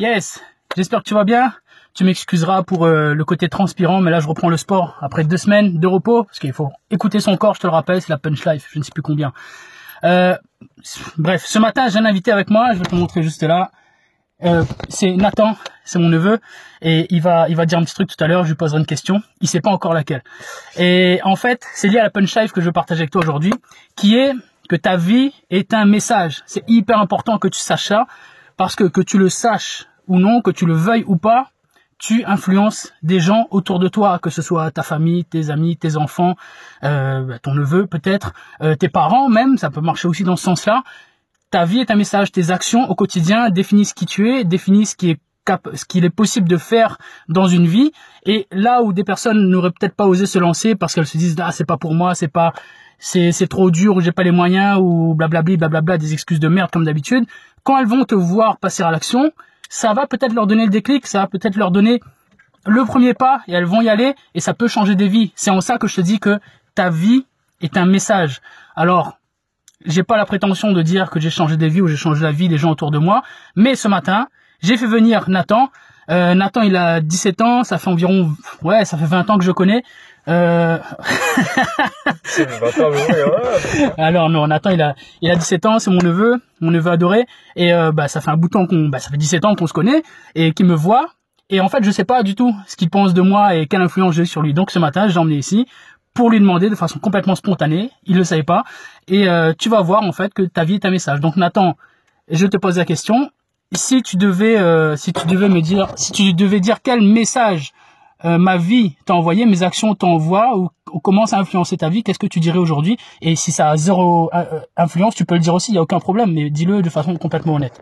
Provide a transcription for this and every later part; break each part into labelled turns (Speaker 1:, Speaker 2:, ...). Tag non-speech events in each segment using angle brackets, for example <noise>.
Speaker 1: Yes, j'espère que tu vas bien. Tu m'excuseras pour euh, le côté transpirant, mais là je reprends le sport après deux semaines de repos, parce qu'il faut écouter son corps, je te le rappelle, c'est la punch life, je ne sais plus combien. Euh, bref, ce matin j'ai un invité avec moi, je vais te montrer juste là. Euh, c'est Nathan, c'est mon neveu, et il va, il va dire un petit truc tout à l'heure. Je lui poserai une question. Il sait pas encore laquelle. Et en fait, c'est lié à la punch life que je veux partager avec toi aujourd'hui, qui est que ta vie est un message. C'est hyper important que tu saches ça, parce que que tu le saches ou non, que tu le veuilles ou pas, tu influences des gens autour de toi, que ce soit ta famille, tes amis, tes enfants, euh, ton neveu peut-être, euh, tes parents même, ça peut marcher aussi dans ce sens-là. Ta vie est un message, tes actions au quotidien définissent qui tu es, définissent ce qui est ce qu'il est possible de faire dans une vie et là où des personnes n'auraient peut-être pas osé se lancer parce qu'elles se disent ah c'est pas pour moi c'est pas c'est c'est trop dur ou j'ai pas les moyens ou blablabli blablabla des excuses de merde comme d'habitude quand elles vont te voir passer à l'action ça va peut-être leur donner le déclic ça va peut-être leur donner le premier pas et elles vont y aller et ça peut changer des vies c'est en ça que je te dis que ta vie est un message alors j'ai pas la prétention de dire que j'ai changé des vies ou j'ai changé la vie des gens autour de moi, mais ce matin, j'ai fait venir Nathan. Euh, Nathan, il a 17 ans, ça fait environ, ouais, ça fait 20 ans que je connais. Euh... <laughs> Alors non, Nathan, il a, il a 17 ans, c'est mon neveu, mon neveu adoré, et euh, bah ça fait un bout de temps qu'on, bah ça fait 17 ans qu'on se connaît et qu'il me voit. Et en fait, je sais pas du tout ce qu'il pense de moi et quelle influence j'ai sur lui. Donc ce matin, j'ai emmené ici pour lui demander de façon complètement spontanée. Il le savait pas. Et euh, tu vas voir en fait que ta vie est un message. Donc Nathan, je te pose la question si tu devais, euh, si tu devais me dire, si tu devais dire quel message euh, ma vie t'a envoyé, mes actions t'envoient ou, comment ça a influencé ta vie, qu'est-ce que tu dirais aujourd'hui? Et si ça a zéro euh, influence, tu peux le dire aussi, il y a aucun problème, mais dis-le de façon complètement honnête.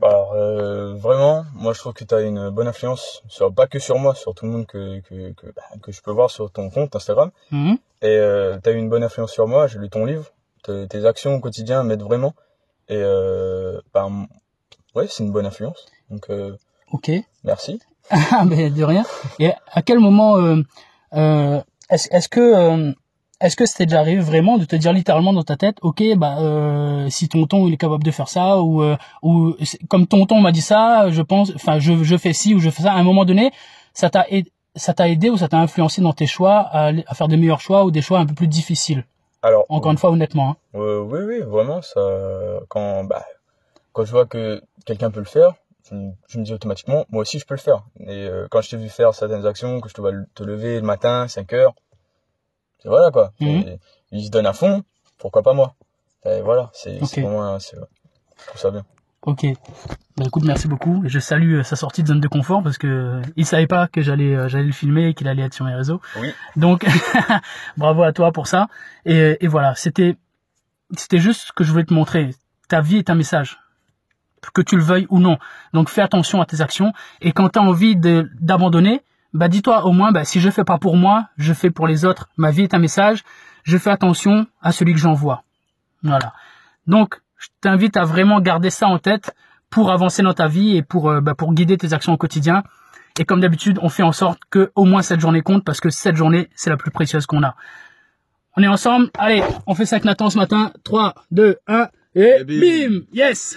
Speaker 2: Bah, alors, vraiment, moi je trouve que tu as une bonne influence, sur, pas que sur moi, sur tout le monde que, que, que, bah, que je peux voir sur ton compte Instagram. Mhm. Et tu as eu une bonne influence sur moi, j'ai lu ton livre, tes actions au quotidien m'aident vraiment. Et bah, Ouais, c'est une bonne influence. Donc, euh,
Speaker 1: ok. <laughs>
Speaker 2: Merci.
Speaker 1: Ah, mais de rien. Et à quel moment euh, euh, est-ce est que euh, est-ce que c'était déjà arrivé vraiment de te dire littéralement dans ta tête, ok, bah euh, si tonton il est capable de faire ça ou euh, ou comme tonton m'a dit ça, je pense, enfin je je fais ci ou je fais ça. À un moment donné, ça t'a ça t'a aidé ou ça t'a influencé dans tes choix à, à, faire des meilleurs choix ou des choix un peu plus difficiles? Alors encore une fois honnêtement. Hein.
Speaker 2: oui oui vraiment ça quand bah quand je vois que quelqu'un peut le faire, je, me dis automatiquement, moi aussi je peux le faire. Et euh, quand je t'ai vu faire certaines actions, que je te vois te lever le matin, 5 heures, c'est voilà quoi. Mhm. il se donne à fond, pourquoi pas moi? Et Voilà, c'est vraiment, c'est, je trouve ça bien.
Speaker 1: Ok. Bah écoute, merci beaucoup. Je salue euh, sa sortie de zone de confort parce que euh, il savait pas que j'allais j'allais le filmer et qu'il allait être sur mes réseaux.
Speaker 2: Oui.
Speaker 1: Donc <laughs> bravo à toi pour ça. Et, et voilà, c'était c'était juste ce que je voulais te montrer. Ta vie est un message que tu le veuilles ou non. Donc fais attention à tes actions et quand tu as envie d'abandonner, bah dis-toi au moins bah si je fais pas pour moi, je fais pour les autres. Ma vie est un message, je fais attention à celui que j'envoie. Voilà. Donc je t'invite à vraiment garder ça en tête pour avancer dans ta vie et pour euh, bah, pour guider tes actions au quotidien. Et comme d'habitude, on fait en sorte que au moins cette journée compte parce que cette journée, c'est la plus précieuse qu'on a. On est ensemble. Allez, on fait ça avec Nathan ce matin. 3, 2, 1 et bim Yes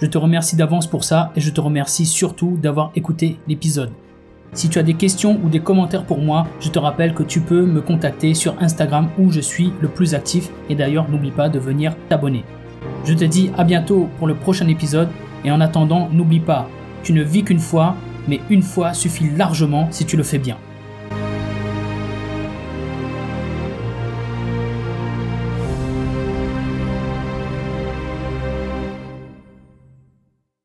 Speaker 1: Je te remercie d'avance pour ça et je te remercie surtout d'avoir écouté l'épisode. Si tu as des questions ou des commentaires pour moi, je te rappelle que tu peux me contacter sur Instagram où je suis le plus actif et d'ailleurs n'oublie pas de venir t'abonner. Je te dis à bientôt pour le prochain épisode et en attendant, n'oublie pas, tu ne vis qu'une fois, mais une fois suffit largement si tu le fais bien.